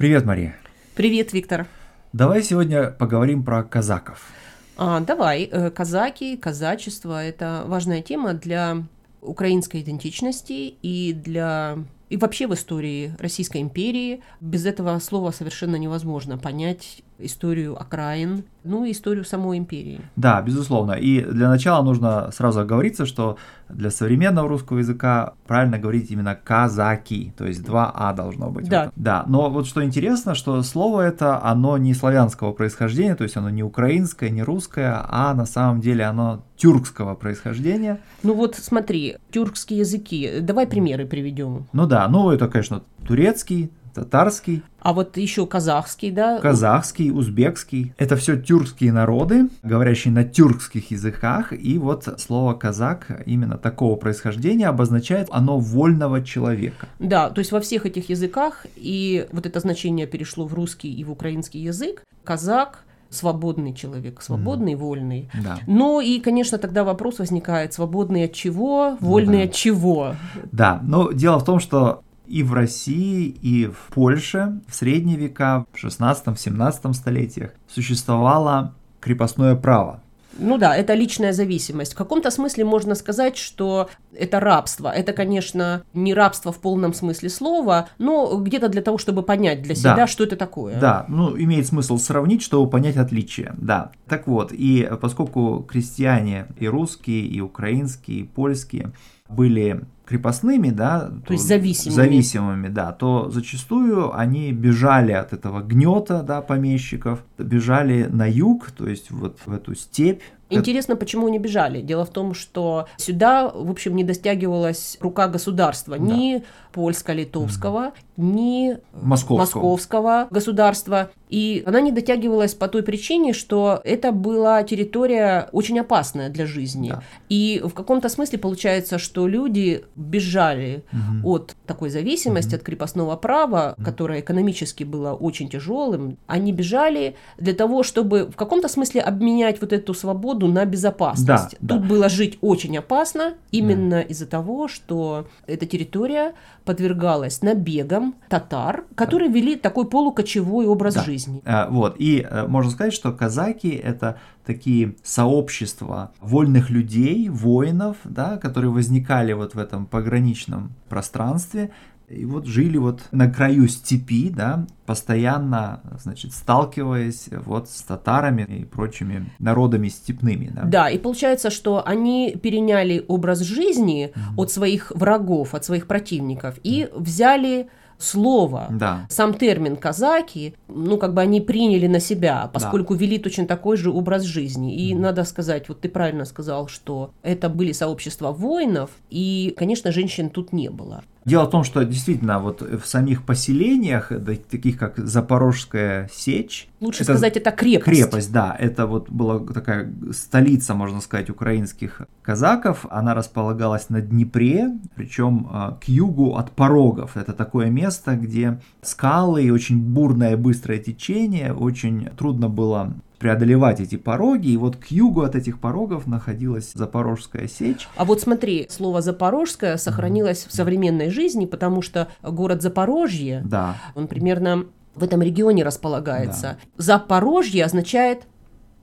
Привет, Мария. Привет, Виктор. Давай сегодня поговорим про казаков. А, давай, э, казаки, казачество – это важная тема для украинской идентичности и для и вообще в истории Российской империи. Без этого слова совершенно невозможно понять историю окраин, ну и историю самой империи. Да, безусловно. И для начала нужно сразу оговориться, что для современного русского языка правильно говорить именно казаки, то есть два А должно быть. Да. Да, но вот что интересно, что слово это, оно не славянского происхождения, то есть оно не украинское, не русское, а на самом деле оно тюркского происхождения. Ну вот смотри, тюркские языки, давай примеры приведем. Ну да, ну это, конечно, турецкий, татарский. А вот еще казахский, да? Казахский, узбекский. Это все тюркские народы, говорящие на тюркских языках. И вот слово казак именно такого происхождения обозначает оно вольного человека. Да, то есть во всех этих языках, и вот это значение перешло в русский и в украинский язык, казак свободный человек, свободный, mm. вольный. Да. Ну и, конечно, тогда вопрос возникает, свободный от чего, вольный ну, да. от чего? Да, но дело в том, что и в России, и в Польше в средние века, в 16-17 столетиях существовало крепостное право. Ну да, это личная зависимость. В каком-то смысле можно сказать, что это рабство. Это, конечно, не рабство в полном смысле слова, но где-то для того, чтобы понять для себя, да. что это такое. Да, ну имеет смысл сравнить, чтобы понять отличия. Да. Так вот, и поскольку крестьяне и русские, и украинские, и польские были крепостными, да, то, то есть зависимыми. зависимыми, да, то зачастую они бежали от этого гнета, да, помещиков, бежали на юг, то есть вот в эту степь, Интересно, почему они бежали. Дело в том, что сюда, в общем, не достягивалась рука государства, да. ни польско-литовского, mm. ни московского. московского государства. И она не дотягивалась по той причине, что это была территория очень опасная для жизни. Да. И в каком-то смысле получается, что люди бежали mm от такой зависимости, mm от крепостного права, mm которое экономически было очень тяжелым. Они бежали для того, чтобы в каком-то смысле обменять вот эту свободу свободу на безопасность. Да, Тут да. было жить очень опасно именно да. из-за того, что эта территория подвергалась набегам татар, которые да. вели такой полукочевой образ да. жизни. А, вот, и а, можно сказать, что казаки это такие сообщества вольных людей, воинов, да, которые возникали вот в этом пограничном пространстве, и вот жили вот на краю степи, да, постоянно, значит, сталкиваясь вот с татарами и прочими народами степными. Да, да и получается, что они переняли образ жизни mm-hmm. от своих врагов, от своих противников и mm-hmm. взяли слово, да. сам термин казаки, ну, как бы они приняли на себя, поскольку да. вели точно такой же образ жизни. И mm надо сказать, вот ты правильно сказал, что это были сообщества воинов, и, конечно, женщин тут не было. Дело в том, что действительно вот в самих поселениях, таких как Запорожская сечь... Лучше это, сказать, это крепость. Крепость, да. Это вот была такая столица, можно сказать, украинских казаков. Она располагалась на Днепре, причем а, к югу от порогов. Это такое место, где скалы и очень бурное быстрое течение. Очень трудно было преодолевать эти пороги, и вот к югу от этих порогов находилась Запорожская сечь. А вот смотри, слово Запорожская сохранилось в современной жизни, потому что город Запорожье, да. он примерно в этом регионе располагается. Да. Запорожье означает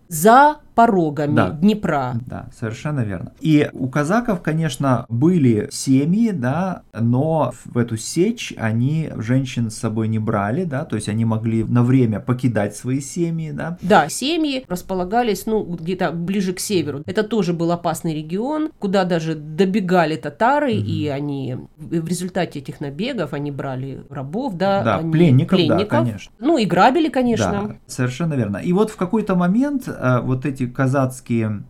за порогами да. Днепра. Да, совершенно верно. И у казаков, конечно, были семьи, да, но в эту сечь они женщин с собой не брали, да, то есть они могли на время покидать свои семьи, да. Да, семьи располагались, ну, где-то ближе к северу. Это тоже был опасный регион, куда даже добегали татары, mm и они в результате этих набегов они брали рабов, да, да они, пленников, пленников, да, конечно. Ну и грабили, конечно. Да, совершенно верно. И вот в какой-то момент э, вот эти казацкие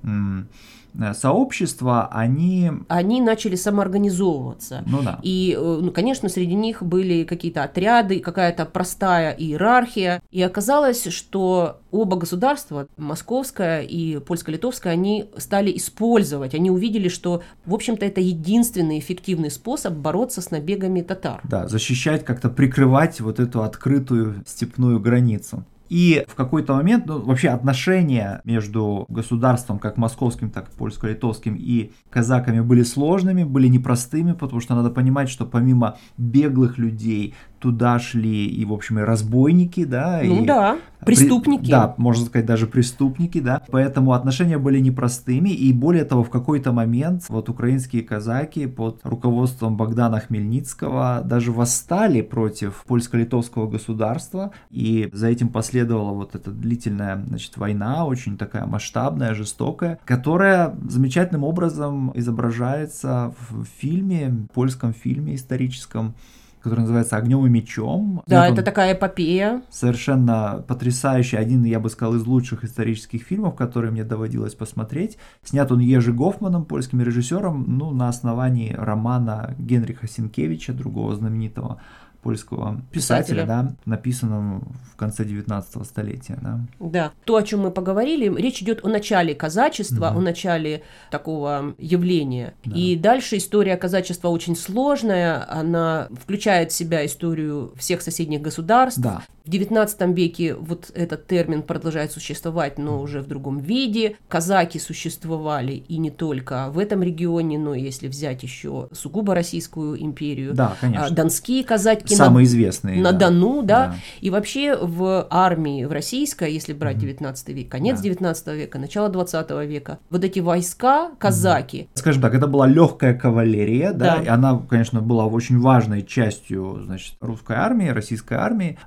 Э, сообщества, они... Они начали самоорганизовываться. Ну да. И, э, ну, конечно, среди них были какие-то отряды, какая-то простая иерархия. И оказалось, что оба государства, московское и польско-литовское, они стали использовать, они увидели, что, в общем-то, это единственный эффективный способ бороться с набегами татар. Да, защищать, как-то прикрывать вот эту открытую степную границу. И в какой-то момент, ну, вообще отношения между государством, как московским, так и польско-литовским, и казаками были сложными, были непростыми, потому что надо понимать, что помимо беглых людей, туда шли и, в общем, и разбойники, да. Ну и да, преступники. При, да, можно сказать, даже преступники, да. Поэтому отношения были непростыми, и более того, в какой-то момент вот украинские казаки под руководством Богдана Хмельницкого даже восстали против польско-литовского государства, и за этим последовала вот эта длительная, значит, война, очень такая масштабная, жестокая, которая замечательным образом изображается в фильме, польском фильме историческом который называется «Огнем и мечом». Да, это такая эпопея. Совершенно потрясающий, один, я бы сказал, из лучших исторических фильмов, которые мне доводилось посмотреть. Снят он Ежи Гофманом, польским режиссером, ну, на основании романа Генриха Синкевича, другого знаменитого польского писателя, писателя. да, написанном в конце 19 столетия. Да. да, то, о чем мы поговорили, речь идет о начале казачества, угу. о начале такого явления. Да. И дальше история казачества очень сложная, она включает в себя историю всех соседних государств. Да. В XIX веке вот этот термин продолжает существовать, но уже в другом виде. Казаки существовали и не только в этом регионе, но если взять еще сугубо Российскую империю. Да, конечно. Донские казаки Самые на, известные. На да. Дону, да. да. И вообще в армии, в российской, если брать 19 век, конец да. 19 века, начало 20 века, вот эти войска, казаки. Скажем так, это была легкая кавалерия, да, да. и она, конечно, была очень важной частью, значит, русской армии, российской армии,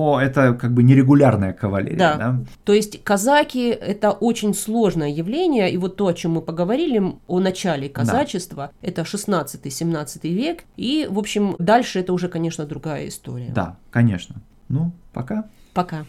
но это как бы нерегулярная кавалерия. Да. да. То есть казаки это очень сложное явление, и вот то, о чем мы поговорили, о начале казачества, да. это 16-17 век, и, в общем, дальше это уже, конечно, другая история. Да, конечно. Ну, пока. Пока.